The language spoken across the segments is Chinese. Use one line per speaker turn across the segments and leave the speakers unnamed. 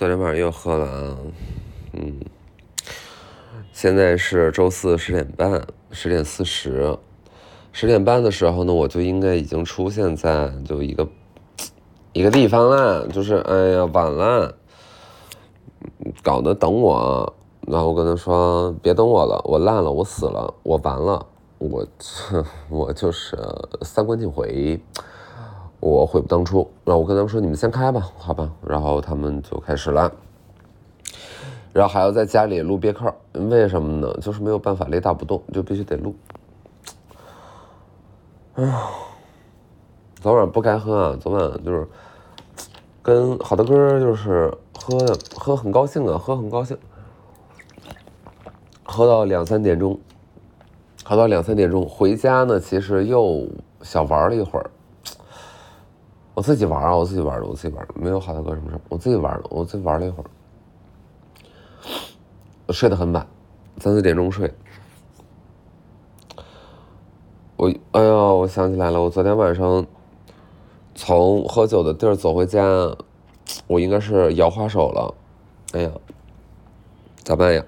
昨天晚上又喝了啊，嗯，现在是周四十点半，十点四十，十点半的时候呢，我就应该已经出现在就一个一个地方啦，就是哎呀晚了，搞得等我，然后我跟他说别等我了，我烂了，我死了，我完了，我 我就是三观尽毁。我悔不当初，然后我跟他们说：“你们先开吧，好吧。”然后他们就开始了，然后还要在家里录别克，为什么呢？就是没有办法雷打不动，就必须得录。哎呀，昨晚不该喝啊！昨晚就是跟好多哥就是喝的喝很高兴啊，喝很高兴，喝到两三点钟，喝到两三点钟回家呢，其实又小玩了一会儿。我自己玩啊，我自己玩的，我自己玩的，没有好大哥什么事我自己玩的，我自己玩了一会儿，我睡得很晚，三四点钟睡。我哎呀，我想起来了，我昨天晚上从喝酒的地儿走回家，我应该是摇花手了。哎呀，咋办呀？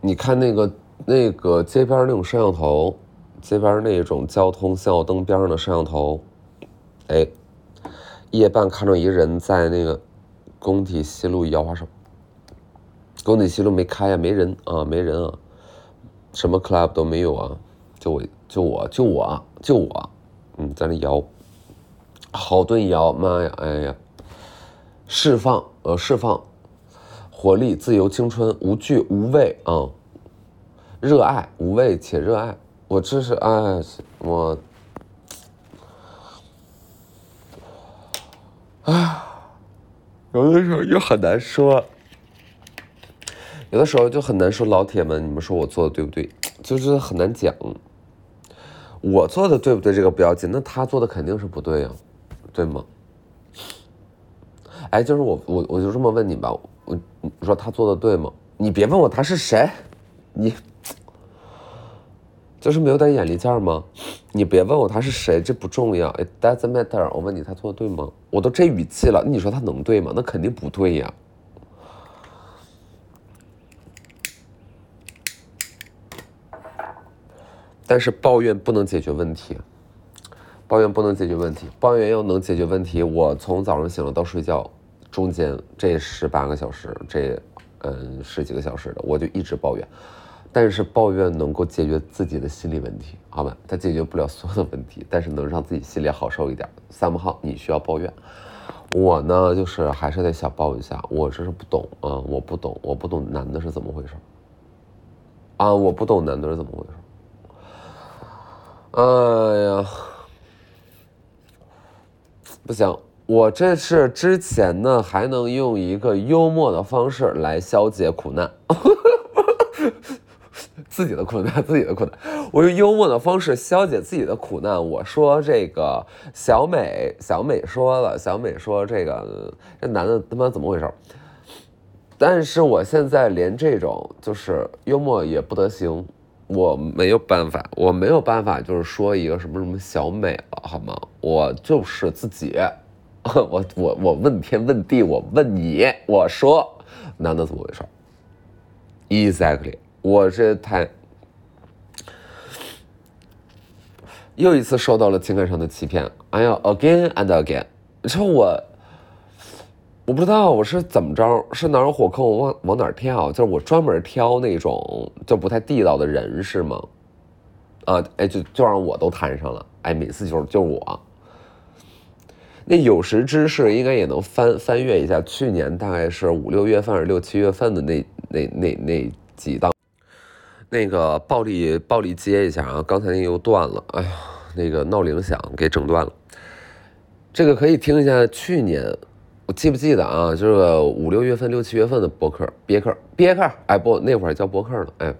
你看那个那个街边那种摄像头，街边那种交通信号灯边上的摄像头，哎。夜半看着一个人在那个工体西路摇花手，工体西路没开呀，没人啊，没人啊，什么 club 都没有啊，就我就我就我就我，嗯，在那摇，好顿摇，妈呀，哎呀，释放呃释放，活力、自由、青春、无惧、无畏啊，热爱、无畏且热爱，我这是哎我。啊，有的时候又很难说，有的时候就很难说。老铁们，你们说我做的对不对？就是很难讲。我做的对不对？这个不要紧，那他做的肯定是不对呀，对吗？哎，就是我，我我就这么问你吧，我你说他做的对吗？你别问我他是谁，你。就是没有点眼力见儿吗？你别问我他是谁，这不重要。It doesn't matter。我问你他做的对吗？我都这语气了，你说他能对吗？那肯定不对呀。但是抱怨不能解决问题，抱怨不能解决问题，抱怨要能解决问题。我从早上醒了到睡觉中间这十八个小时，这嗯十几个小时的，我就一直抱怨。但是抱怨能够解决自己的心理问题，好吧？它解决不了所有的问题，但是能让自己心里好受一点。三号，你需要抱怨，我呢就是还是得小抱一下。我这是不懂啊，我不懂，我不懂男的是怎么回事啊，我不懂男的是怎么回事哎呀，不行，我这是之前呢还能用一个幽默的方式来消解苦难。自己的苦难，自己的苦难，我用幽默的方式消解自己的苦难。我说这个小美，小美说了，小美说这个这男的他妈怎么回事？但是我现在连这种就是幽默也不得行，我没有办法，我没有办法，就是说一个什么什么小美了，好吗？我就是自己，我我我问天问地，我问你，我说男的怎么回事？Exactly。我这太又一次受到了情感上的欺骗。哎呀，again and again，你说我，我不知道我是怎么着，是哪有火坑我往往哪跳？就是我专门挑那种就不太地道的人是吗？啊，哎，就就让我都摊上了。哎，每次就是就是我，那有识之士应该也能翻翻阅一下去年大概是五六月份还是六七月份的那那那那几档。那个暴力暴力接一下啊！刚才那又断了，哎呀，那个闹铃响给整断了。这个可以听一下去年，我记不记得啊？就是五六月份、六七月份的博客，别克，别克，哎不，那会儿叫博客呢，哎。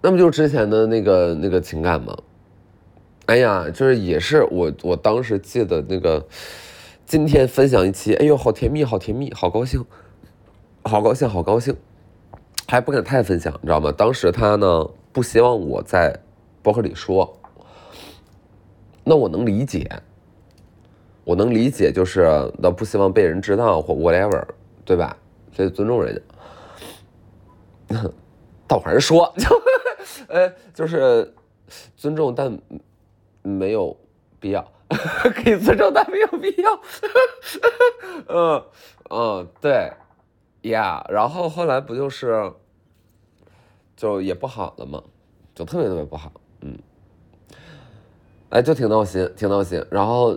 那么就是之前的那个那个情感吗？哎呀，就是也是我我当时记得那个，今天分享一期，哎呦，好甜蜜，好甜蜜，好高兴，好高兴，好高兴。还不敢太分享，你知道吗？当时他呢不希望我在博客里说，那我能理解，我能理解，就是那不希望被人知道或 whatever，对吧？所以尊重人家。倒还是说，就呃，就是尊重，但没有必要。可以尊重，但没有必要。嗯嗯，对呀。然后后来不就是，就也不好了嘛，就特别特别不好。嗯，哎，就挺闹心，挺闹心。然后，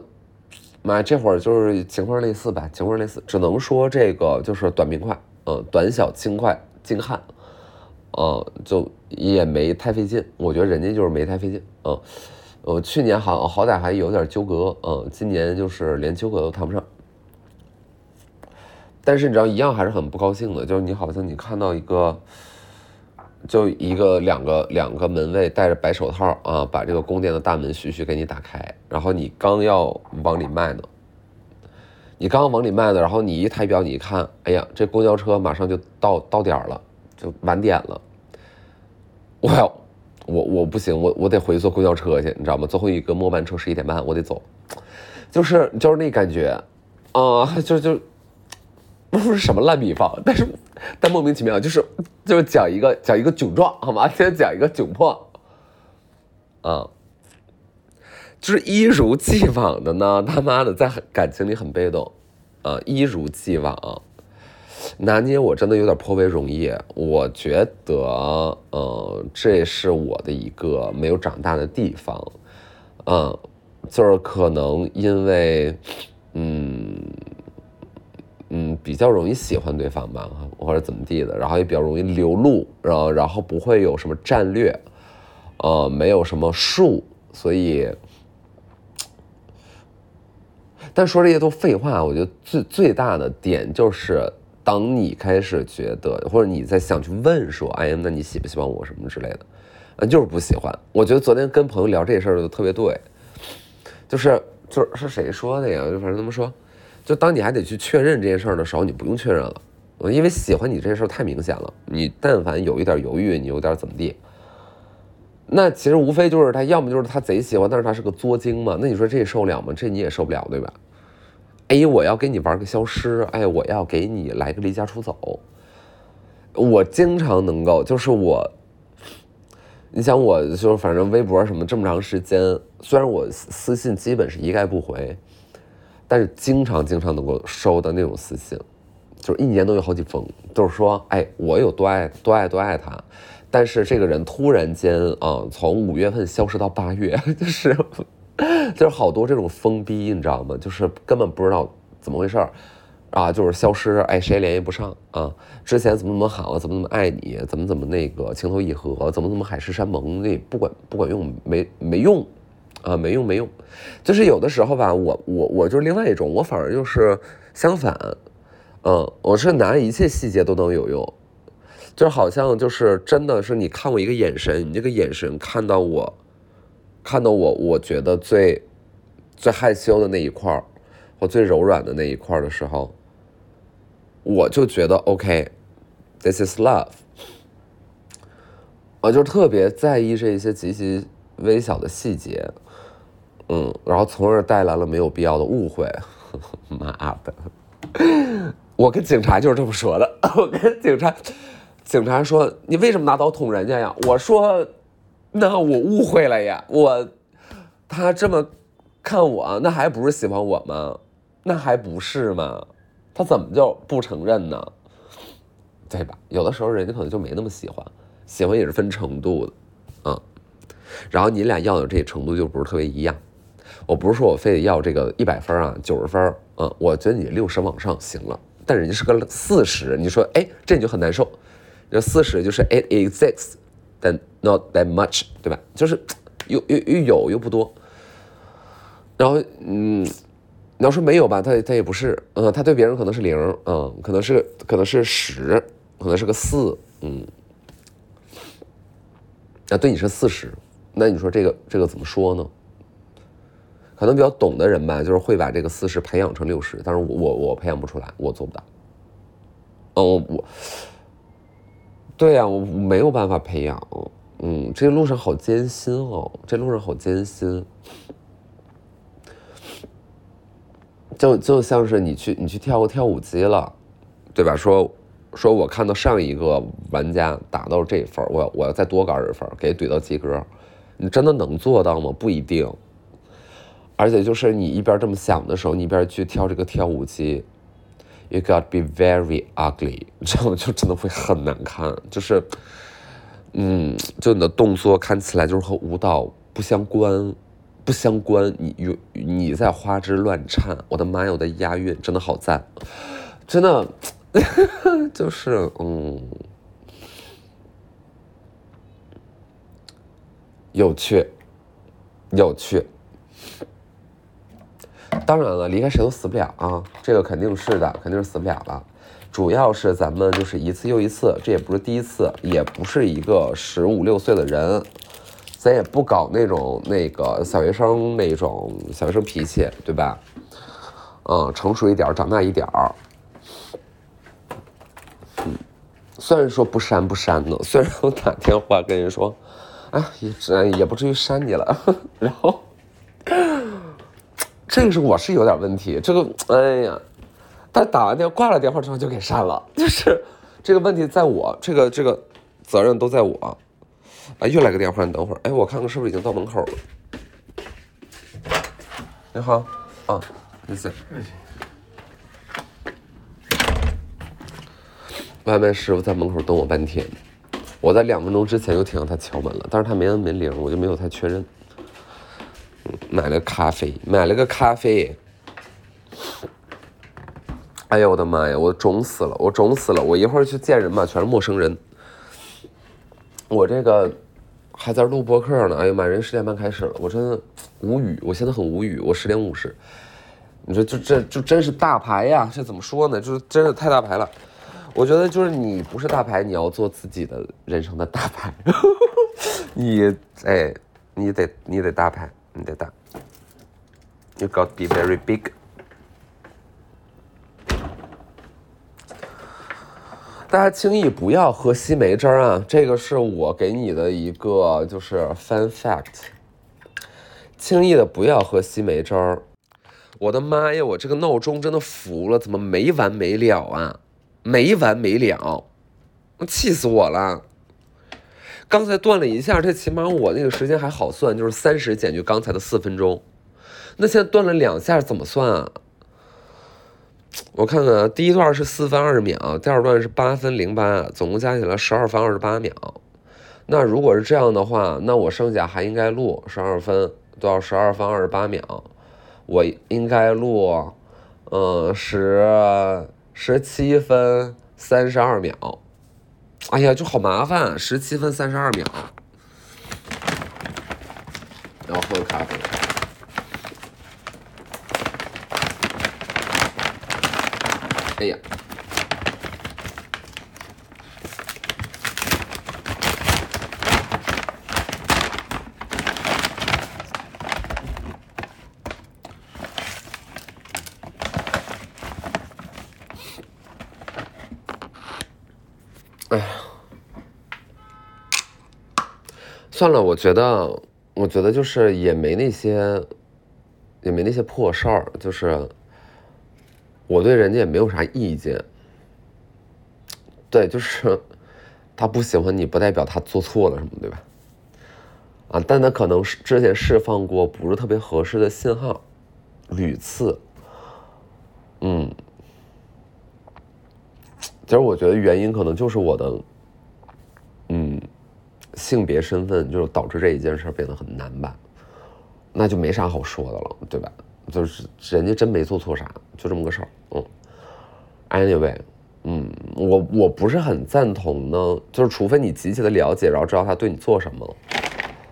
妈，这会儿就是情况类似吧，情况类似，只能说这个就是短平快，嗯，短小轻快，精悍。嗯，就也没太费劲，我觉得人家就是没太费劲。嗯，我去年好好歹还有点纠葛，嗯，今年就是连纠葛都谈不上。但是你知道，一样还是很不高兴的，就是你好像你看到一个，就一个两个两个门卫戴着白手套啊，把这个宫殿的大门徐徐给你打开，然后你刚要往里迈呢，你刚往里迈呢，然后你一抬表，你一看，哎呀，这公交车马上就到到点了，就晚点了。我要，我我不行，我我得回去坐公交车去，你知道吗？最后一个末班车十一点半，我得走，就是就是那感觉，啊，就就不是什么烂比方，但是但莫名其妙，就是就是讲一个讲一个窘状，好吗？先 讲一个窘迫，啊，就是一如既往的呢，他妈的在感情里很被动，啊，一如既往。拿捏我真的有点颇为容易，我觉得，呃，这是我的一个没有长大的地方，嗯，就是可能因为，嗯，嗯，比较容易喜欢对方吧，或者怎么地的，然后也比较容易流露，然后然后不会有什么战略，呃，没有什么术，所以，但说这些都废话，我觉得最最大的点就是。当你开始觉得，或者你在想去问说，哎呀，那你喜不喜欢我什么之类的，啊，就是不喜欢。我觉得昨天跟朋友聊这事儿就特别对，就是就是是谁说的呀？就反正他们说，就当你还得去确认这件事儿的时候，你不用确认了，因为喜欢你这事儿太明显了。你但凡有一点犹豫，你有点怎么地，那其实无非就是他要么就是他贼喜欢，但是他是个作精嘛。那你说这受了吗？这你也受不了，对吧？哎，我要给你玩个消失，哎，我要给你来个离家出走。我经常能够，就是我，你想，我就反正微博什么这么长时间，虽然我私信基本是一概不回，但是经常经常能够收到那种私信，就是一年都有好几封，就是说，哎，我有多爱多爱多爱他，但是这个人突然间啊，从五月份消失到八月，就是。就是好多这种疯逼，你知道吗？就是根本不知道怎么回事儿，啊，就是消失，哎，谁也联系不上啊？之前怎么怎么好，怎么怎么爱你，怎么怎么那个情投意合，怎么怎么海誓山盟，那不管不管用，没没用，啊，没用没用。就是有的时候吧，我我我就是另外一种，我反而就是相反，嗯，我是拿一切细节都能有用，就好像就是真的是你看我一个眼神，你这个眼神看到我。看到我，我觉得最最害羞的那一块儿，或最柔软的那一块儿的时候，我就觉得 OK，this is love。我就特别在意这一些极其微小的细节，嗯，然后从而带来了没有必要的误会。妈的，我跟警察就是这么说的。我跟警察，警察说：“你为什么拿刀捅人家呀？”我说。那我误会了呀，我他这么看我，那还不是喜欢我吗？那还不是吗？他怎么就不承认呢？对吧？有的时候人家可能就没那么喜欢，喜欢也是分程度的，嗯。然后你俩要的这程度就不是特别一样。我不是说我非得要这个一百分啊，九十分，嗯，我觉得你六十往上行了。但人家是个四十，你说哎，这你就很难受。这四十就是 it exists。但 not that much，对吧？就是又又又有又不多。然后，嗯，你要说没有吧，他他也不是，嗯，他对别人可能是零，嗯，可能是可能是十，可能是个四，嗯，啊，对你是四十，那你说这个这个怎么说呢？可能比较懂的人吧，就是会把这个四十培养成六十，但是我我我培养不出来，我做不到。哦，我。对呀，我没有办法培养，嗯，这路上好艰辛哦，这路上好艰辛。就就像是你去你去跳个跳舞机了，对吧？说说我看到上一个玩家打到这一分，我我要再多个二十分，给怼到及格，你真的能做到吗？不一定。而且就是你一边这么想的时候，你一边去跳这个跳舞机，you gotta be very ugly，这样就真的会很难看。就是，嗯，就你的动作看起来就是和舞蹈不相关，不相关。你有你在花枝乱颤，我的妈呀，我的押韵真的好赞，真的，就是嗯，有趣，有趣。当然了，离开谁都死不了啊，这个肯定是的，肯定是死不了了。主要是咱们就是一次又一次，这也不是第一次，也不是一个十五六岁的人，咱也不搞那种那个小学生那种小学生脾气，对吧？嗯，成熟一点，长大一点儿。嗯，虽然说不删不删的，虽然我打电话跟人说，哎，也也不至于删你了，然后。这个是我是有点问题，这个哎呀，他打完电挂了电话之后就给删了，就是这个问题在我，这个这个责任都在我。啊，又来个电话，你等会儿，哎，我看看是不是已经到门口了。你好，啊，没事。外卖师傅在门口等我半天，我在两分钟之前就听到他敲门了，但是他没按门铃，我就没有太确认。买了咖啡，买了个咖啡。哎呀，我的妈呀，我肿死了，我肿死了！我一会儿去见人嘛，全是陌生人。我这个还在录播客呢。哎呀妈，人十点半开始了，我真的无语，我现在很无语。我十点五十，你说就这就真是大牌呀？这怎么说呢？就是真是太大牌了。我觉得就是你不是大牌，你要做自己的人生的大牌。你哎，你得你得大牌。你得大，You got be very big。大家轻易不要喝西梅汁儿啊！这个是我给你的一个就是 fun fact。轻易的不要喝西梅汁儿。我的妈呀！我这个闹钟真的服了，怎么没完没了啊？没完没了，气死我了！刚才断了一下，这起码我那个时间还好算，就是三十减去刚才的四分钟。那现在断了两下怎么算啊？我看看，第一段是四分二十秒，第二段是八分零八，总共加起来十二分二十八秒。那如果是这样的话，那我剩下还应该录十二分，多少十二分二十八秒？我应该录，嗯，十十七分三十二秒。哎呀，就好麻烦，十七分三十二秒，然后喝个咖啡。哎呀。算了，我觉得，我觉得就是也没那些，也没那些破事儿，就是我对人家也没有啥意见。对，就是他不喜欢你，不代表他做错了什么，对吧？啊，但他可能是之前释放过不是特别合适的信号，屡次。嗯，其实我觉得原因可能就是我的，性别身份就导致这一件事变得很难吧，那就没啥好说的了，对吧？就是人家真没做错啥，就这么个事儿。嗯，anyway，嗯，我我不是很赞同呢，就是除非你极其的了解，然后知道他对你做什么，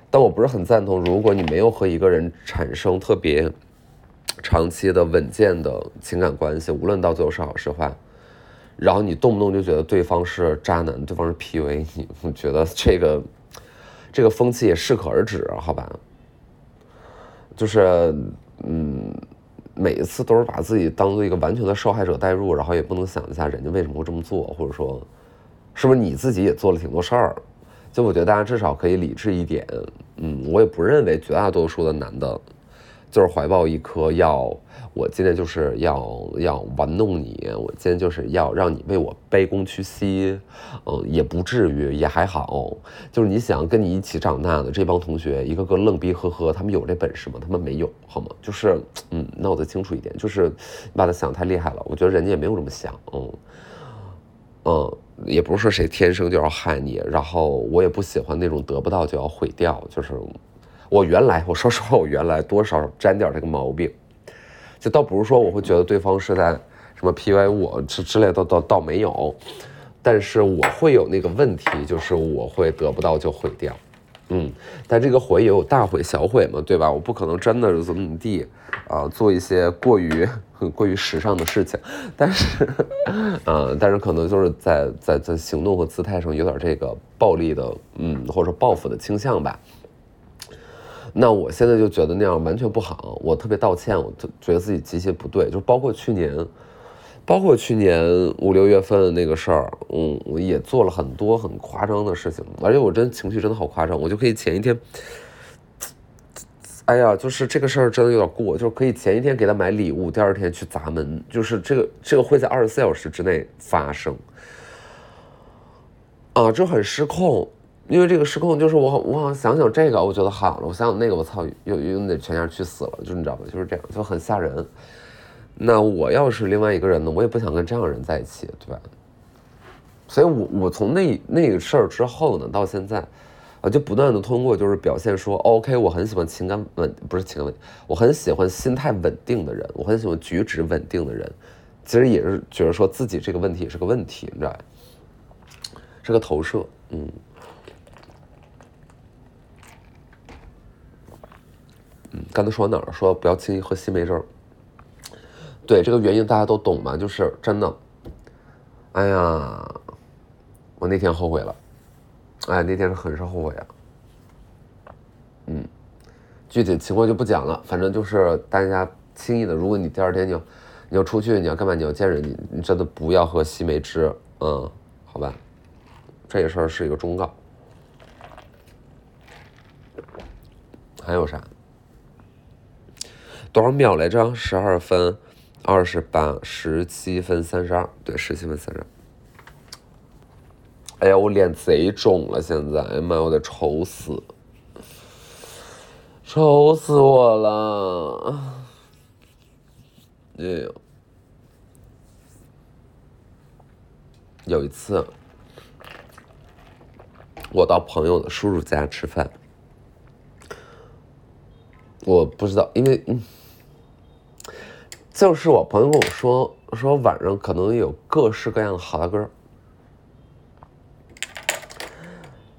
但我不是很赞同，如果你没有和一个人产生特别长期的稳健的情感关系，无论到最后是好是坏。然后你动不动就觉得对方是渣男，对方是 PUA 你，我觉得这个这个风气也适可而止，好吧？就是嗯，每一次都是把自己当做一个完全的受害者代入，然后也不能想一下人家为什么会这么做，或者说是不是你自己也做了挺多事儿？就我觉得大家至少可以理智一点，嗯，我也不认为绝大多数的男的就是怀抱一颗要。我今天就是要要玩弄你，我今天就是要让你为我卑躬屈膝，嗯，也不至于，也还好。就是你想跟你一起长大的这帮同学，一个个愣逼呵呵，他们有这本事吗？他们没有，好吗？就是，嗯，脑子清楚一点，就是你把他想太厉害了。我觉得人家也没有这么想，嗯，嗯，也不是说谁天生就要害你，然后我也不喜欢那种得不到就要毁掉。就是我原来，我说实话，我原来多少沾点这个毛病。就倒不是说我会觉得对方是在什么 PUA 我之之类的，倒倒没有，但是我会有那个问题，就是我会得不到就毁掉，嗯，但这个毁也有大毁小毁嘛，对吧？我不可能真的是怎么怎么地啊，做一些过于过于时尚的事情，但是，嗯，但是可能就是在在在行动和姿态上有点这个暴力的，嗯，或者说报复的倾向吧。那我现在就觉得那样完全不好，我特别道歉，我觉得自己极其不对，就包括去年，包括去年五六月份那个事儿，嗯，我也做了很多很夸张的事情，而且我真情绪真的好夸张，我就可以前一天，哎呀，就是这个事儿真的有点过，就是可以前一天给他买礼物，第二天去砸门，就是这个这个会在二十四小时之内发生，啊，就很失控。因为这个失控，就是我我好像想想这个，我觉得好了；我想想那个，我操，又又得全家去死了，就你知道吧？就是这样，就很吓人。那我要是另外一个人呢，我也不想跟这样的人在一起，对吧？所以，我我从那那个事儿之后呢，到现在，我就不断的通过就是表现说，OK，我很喜欢情感稳，不是情感稳，我很喜欢心态稳定的人，我很喜欢举止稳定的人。其实也是觉得说自己这个问题也是个问题，你知道吧是个投射，嗯。刚才说到哪儿？说不要轻易喝西梅汁儿。对这个原因大家都懂嘛？就是真的。哎呀，我那天后悔了。哎，那天是很是后悔啊。嗯，具体情况就不讲了。反正就是大家轻易的，如果你第二天你要你要出去，你要干嘛？你要见人，你你真的不要喝西梅汁。嗯，好吧。这事儿是一个忠告。还有啥？多少秒来着？十二分二十八，十七分三十二，对，十七分三十二。哎呀，我脸贼肿了，现在，哎呀妈，我得愁死，愁死我了！哎呦，有一次，我到朋友的叔叔家吃饭，我不知道，因为嗯。就是我朋友跟我说，说晚上可能有各式各样的好大哥。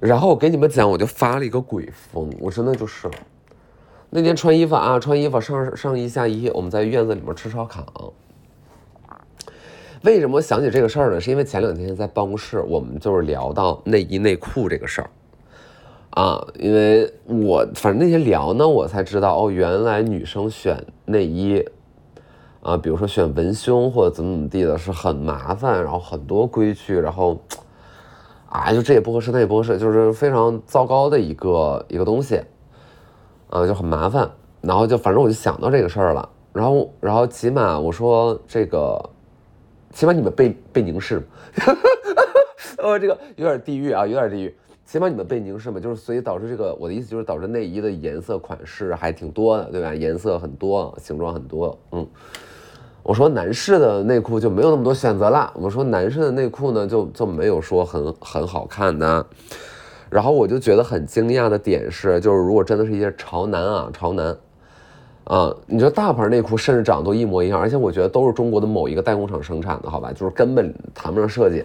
然后我给你们讲，我就发了一个鬼疯，我真的就是，那天穿衣服啊，穿衣服上上衣下衣，我们在院子里面吃烧烤。为什么想起这个事儿呢？是因为前两天在办公室，我们就是聊到内衣内裤这个事儿，啊，因为我反正那天聊呢，我才知道哦，原来女生选内衣。啊，比如说选文胸或者怎么怎么地的，是很麻烦，然后很多规矩，然后，啊，就这也不合适，那也不合适，就是非常糟糕的一个一个东西，啊，就很麻烦，然后就反正我就想到这个事儿了，然后然后起码我说这个，起码你们被被凝视，呃，这个有点地狱啊，有点地狱，起码你们被凝视嘛，就是所以导致这个我的意思就是导致内衣的颜色款式还挺多的，对吧？颜色很多，形状很多，嗯。我说男士的内裤就没有那么多选择了。我说男士的内裤呢，就就没有说很很好看的。然后我就觉得很惊讶的点是，就是如果真的是一些潮男啊，潮男，啊，你说大牌内裤甚至长得都一模一样，而且我觉得都是中国的某一个代工厂生产的，好吧，就是根本谈不上设计。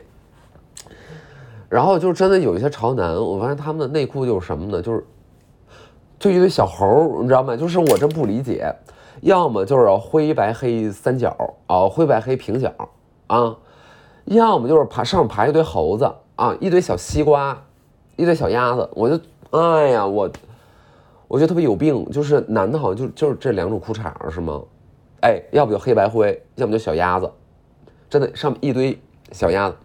然后就真的有一些潮男，我发现他们的内裤就是什么呢？就是就一堆小猴，你知道吗？就是我真不理解。要么就是灰白黑三角啊，灰白黑平角啊，要么就是爬上面爬一堆猴子啊，一堆小西瓜，一堆小鸭子，我就哎呀，我我觉得特别有病，就是男的好像就就是这两种裤衩是吗？哎，要不就黑白灰，要么就小鸭子，真的上面一堆小鸭子。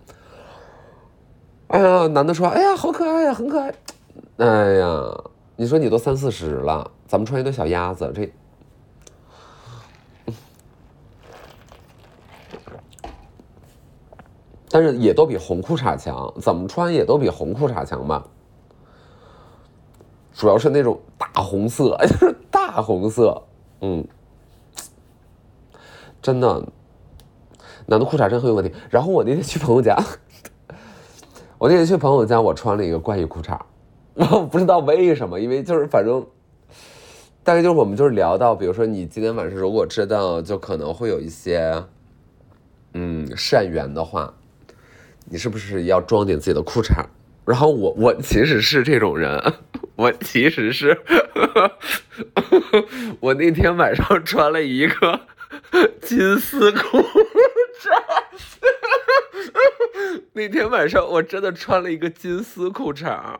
哎呀，男的说，哎呀，好可爱呀，很可爱。哎呀，你说你都三四十了，咱们穿一堆小鸭子，这。但是也都比红裤衩强，怎么穿也都比红裤衩强吧。主要是那种大红色，就是大红色，嗯，真的，男的裤衩真很有问题。然后我那天去朋友家，我那天去朋友家，我穿了一个怪异裤衩，我不知道为什么，因为就是反正，大概就是我们就是聊到，比如说你今天晚上如果知道就可能会有一些，嗯，善缘的话，你是不是要装点自己的裤衩？然后我我其实是这种人，我其实是，我那天晚上穿了一个金丝裤衩，那天晚上我真的穿了一个金丝裤衩。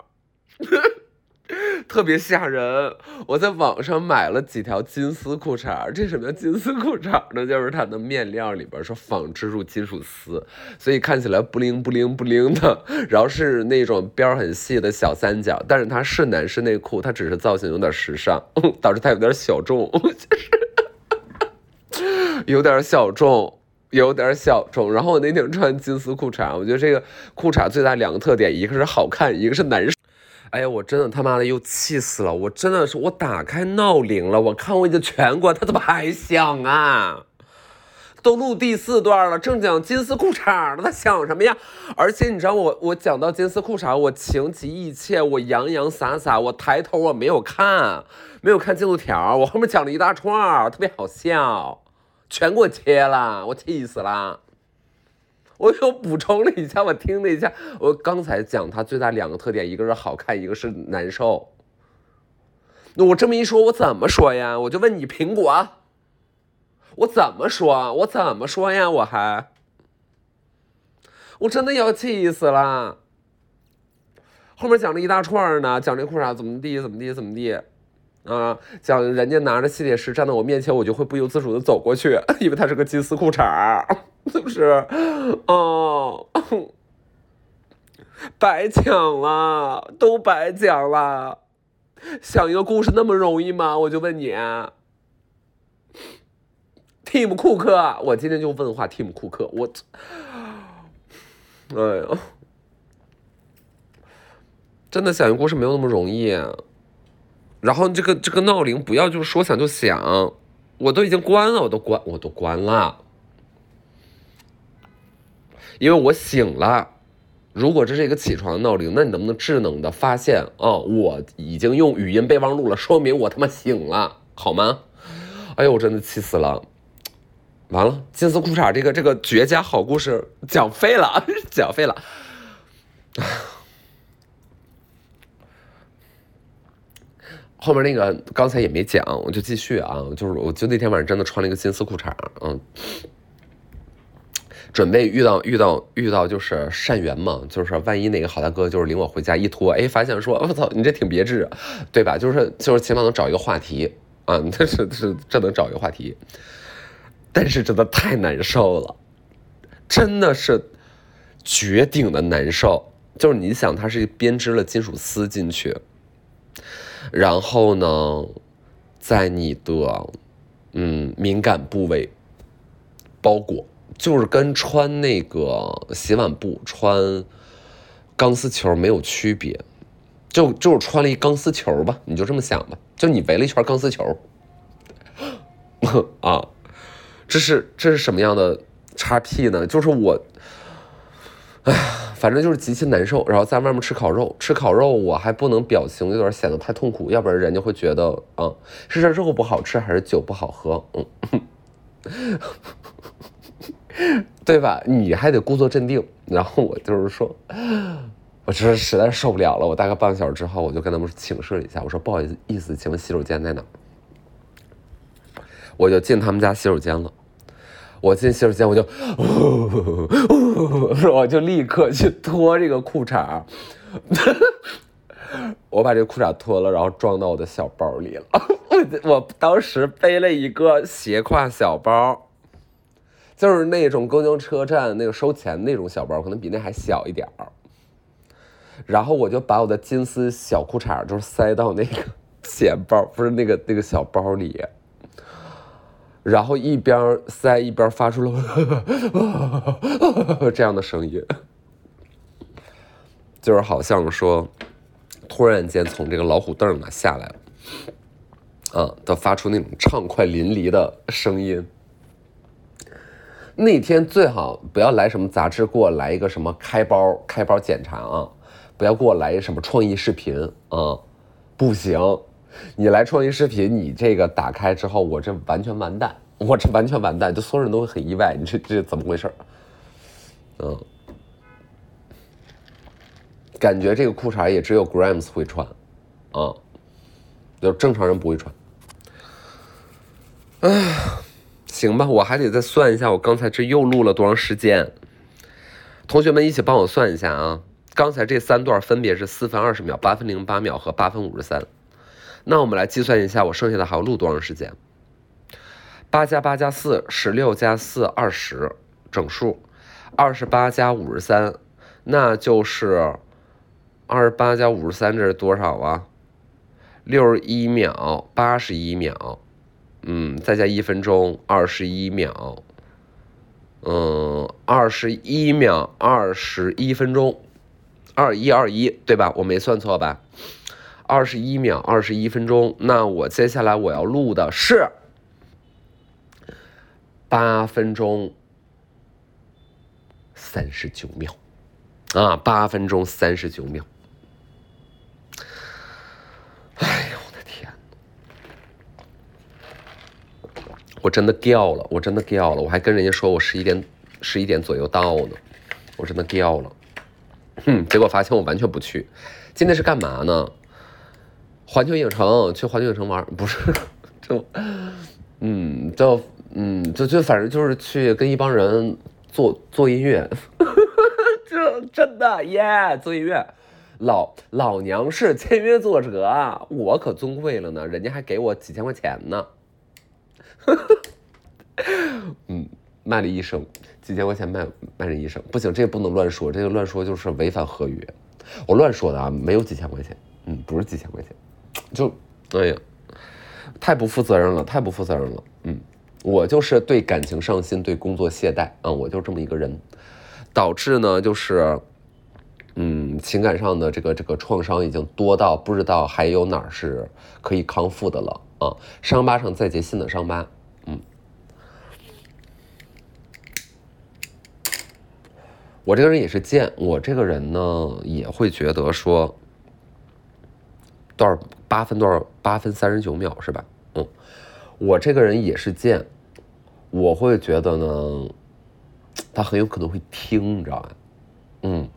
特别吓人！我在网上买了几条金丝裤衩这什么叫金丝裤衩呢？就是它的面料里边是仿织入金属丝，所以看起来不灵不灵不灵的。然后是那种边很细的小三角，但是它是男士内裤，它只是造型有点时尚，导致它有点小众，就是有点小众，有点小众。然后我那天穿金丝裤衩，我觉得这个裤衩最大两个特点，一个是好看，一个是男士。哎呀，我真的他妈的又气死了！我真的是，我打开闹铃了，我看我已经全关，他怎么还响啊？都录第四段了，正讲金丝裤衩呢，他响什么呀？而且你知道我，我讲到金丝裤衩，我情急意切，我洋洋洒洒，我抬头我没有看，没有看进度条，我后面讲了一大串，特别好笑，全给我切了，我气死了。我又补充了一下，我听了一下，我刚才讲它最大两个特点，一个是好看，一个是难受。那我这么一说，我怎么说呀？我就问你苹果，我怎么说？我怎么说呀？我还，我真的要气死了。后面讲了一大串呢，讲这裤衩怎么地，怎么地，怎么地。啊，讲人家拿着吸铁石站在我面前，我就会不由自主的走过去，因为它是个金丝裤衩 是不是？哦，白讲了，都白讲了。想一个故事那么容易吗？我就问你，Tim 库克，我今天就问话，Tim 库克，我，哎呀，真的想一个故事没有那么容易。然后这个这个闹铃不要就是说响就响，我都已经关了，我都关我都关了，因为我醒了。如果这是一个起床闹铃，那你能不能智能的发现啊？我已经用语音备忘录了，说明我他妈醒了，好吗？哎呦，我真的气死了！完了，金丝裤衩这个这个绝佳好故事讲废了，讲废了。后面那个刚才也没讲，我就继续啊，就是我就那天晚上真的穿了一个金丝裤衩，嗯，准备遇到遇到遇到就是善缘嘛，就是万一哪个好大哥就是领我回家一脱，哎，发现说我操，你这挺别致，对吧？就是就是起码能找一个话题啊，这是是这能找一个话题，但是真的太难受了，真的是绝顶的难受，就是你想它是编织了金属丝进去。然后呢，在你的嗯敏感部位包裹，就是跟穿那个洗碗布穿钢丝球没有区别，就就是穿了一钢丝球吧，你就这么想吧，就你围了一圈钢丝球 啊，这是这是什么样的叉 P 呢？就是我，哎呀。反正就是极其难受，然后在外面吃烤肉，吃烤肉我还不能表情有点显得太痛苦，要不然人家会觉得啊，是这肉不好吃还是酒不好喝，嗯，对吧？你还得故作镇定，然后我就是说，我这实在受不了了，我大概半个小时之后，我就跟他们请示了一下，我说不好意思，请问洗手间在哪？我就进他们家洗手间了。我进洗手间，我就，我就立刻去脱这个裤衩 我把这个裤衩脱了，然后装到我的小包里了。我我当时背了一个斜挎小包，就是那种公交车站那个收钱那种小包，可能比那还小一点儿。然后我就把我的金丝小裤衩就是塞到那个 钱包，不是那个那个小包里。然后一边塞一边发出了 这样的声音，就是好像说，突然间从这个老虎凳上下来了，啊，都发出那种畅快淋漓的声音。那天最好不要来什么杂志，给我来一个什么开包开包检查啊！不要给我来什么创意视频啊！不行，你来创意视频，你这个打开之后，我这完全完蛋，我这完全完蛋，就所有人都会很意外，你这这怎么回事？嗯，感觉这个裤衩也只有 Grams 会穿，啊，就正常人不会穿。哎。行吧，我还得再算一下，我刚才这又录了多长时间？同学们一起帮我算一下啊！刚才这三段分别是四分二十秒、八分零八秒和八分五十三。那我们来计算一下，我剩下的还要录多长时间？八加八加四，十六加四，二十，整数。二十八加五十三，那就是二十八加五十三，这是多少啊？六十一秒，八十一秒。嗯，再加一分钟，二十一秒。嗯，二十一秒，二十一分钟，二一二一，对吧？我没算错吧？二十一秒，二十一分钟。那我接下来我要录的是八分钟三十九秒啊，八分钟三十九秒。哎呦！我真的掉了，我真的掉了，我还跟人家说我十一点十一点左右到呢，我真的掉了，哼，结果发现我完全不去。今天是干嘛呢？环球影城，去环球影城玩，不是，就，嗯，就，嗯，就就反正就是去跟一帮人做做音乐，这真的耶，做音乐。老老娘是签约作者，我可尊贵了呢，人家还给我几千块钱呢。嗯，卖了一生，几千块钱卖卖人一生，不行，这个不能乱说，这个乱说就是违反合约。我乱说的啊，没有几千块钱，嗯，不是几千块钱，就，哎呀，太不负责任了，太不负责任了。嗯，我就是对感情上心，对工作懈怠啊，我就这么一个人，导致呢就是，嗯，情感上的这个这个创伤已经多到不知道还有哪儿是可以康复的了。啊，伤疤上再结新的伤疤，嗯，我这个人也是贱，我这个人呢也会觉得说，多少八分多少八分三十九秒是吧？嗯，我这个人也是贱，我会觉得呢，他很有可能会听，你知道吧？嗯，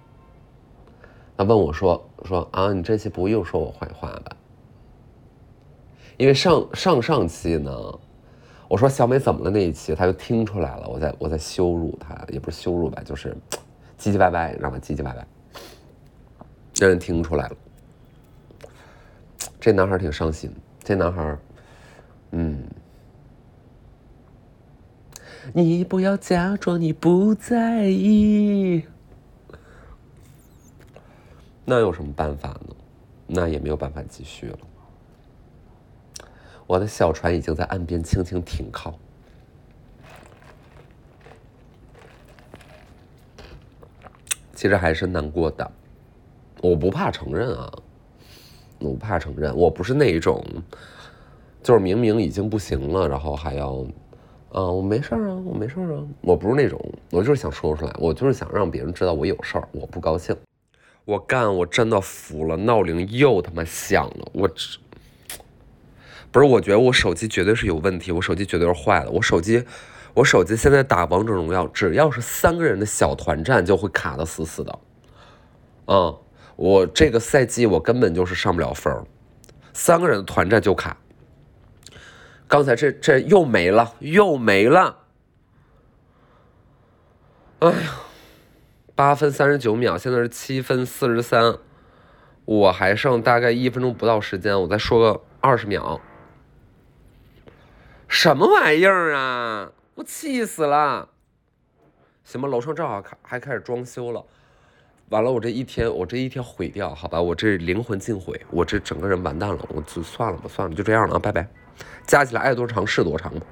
他问我说说啊，你这期不会又说我坏话吧？因为上上上期呢，我说小美怎么了那一期，他就听出来了，我在我在羞辱他，也不是羞辱吧，就是唧唧歪歪，知道吗？唧唧歪歪，让人听出来了。这男孩挺伤心，这男孩，嗯，你不要假装你不在意，那有什么办法呢？那也没有办法继续了。我的小船已经在岸边轻轻停靠，其实还是难过的。我不怕承认啊，我不怕承认，我不是那一种，就是明明已经不行了，然后还要，啊，我没事啊，我没事啊，我不是那种，我就是想说出来，我就是想让别人知道我有事儿，我不高兴，我干，我真的服了，闹铃又他妈响了，我。不是，我觉得我手机绝对是有问题，我手机绝对是坏了。我手机，我手机现在打王者荣耀，只要是三个人的小团战就会卡的死死的。嗯，我这个赛季我根本就是上不了分，三个人的团战就卡。刚才这这又没了，又没了。哎呀，八分三十九秒，现在是七分四十三，我还剩大概一分钟不到时间，我再说个二十秒。什么玩意儿啊！我气死了。行吧，楼上正好开还开始装修了。完了，我这一天我这一天毁掉，好吧，我这灵魂尽毁，我这整个人完蛋了。我就算了吧，算了，就这样了啊，拜拜。加起来爱多长是多长吧。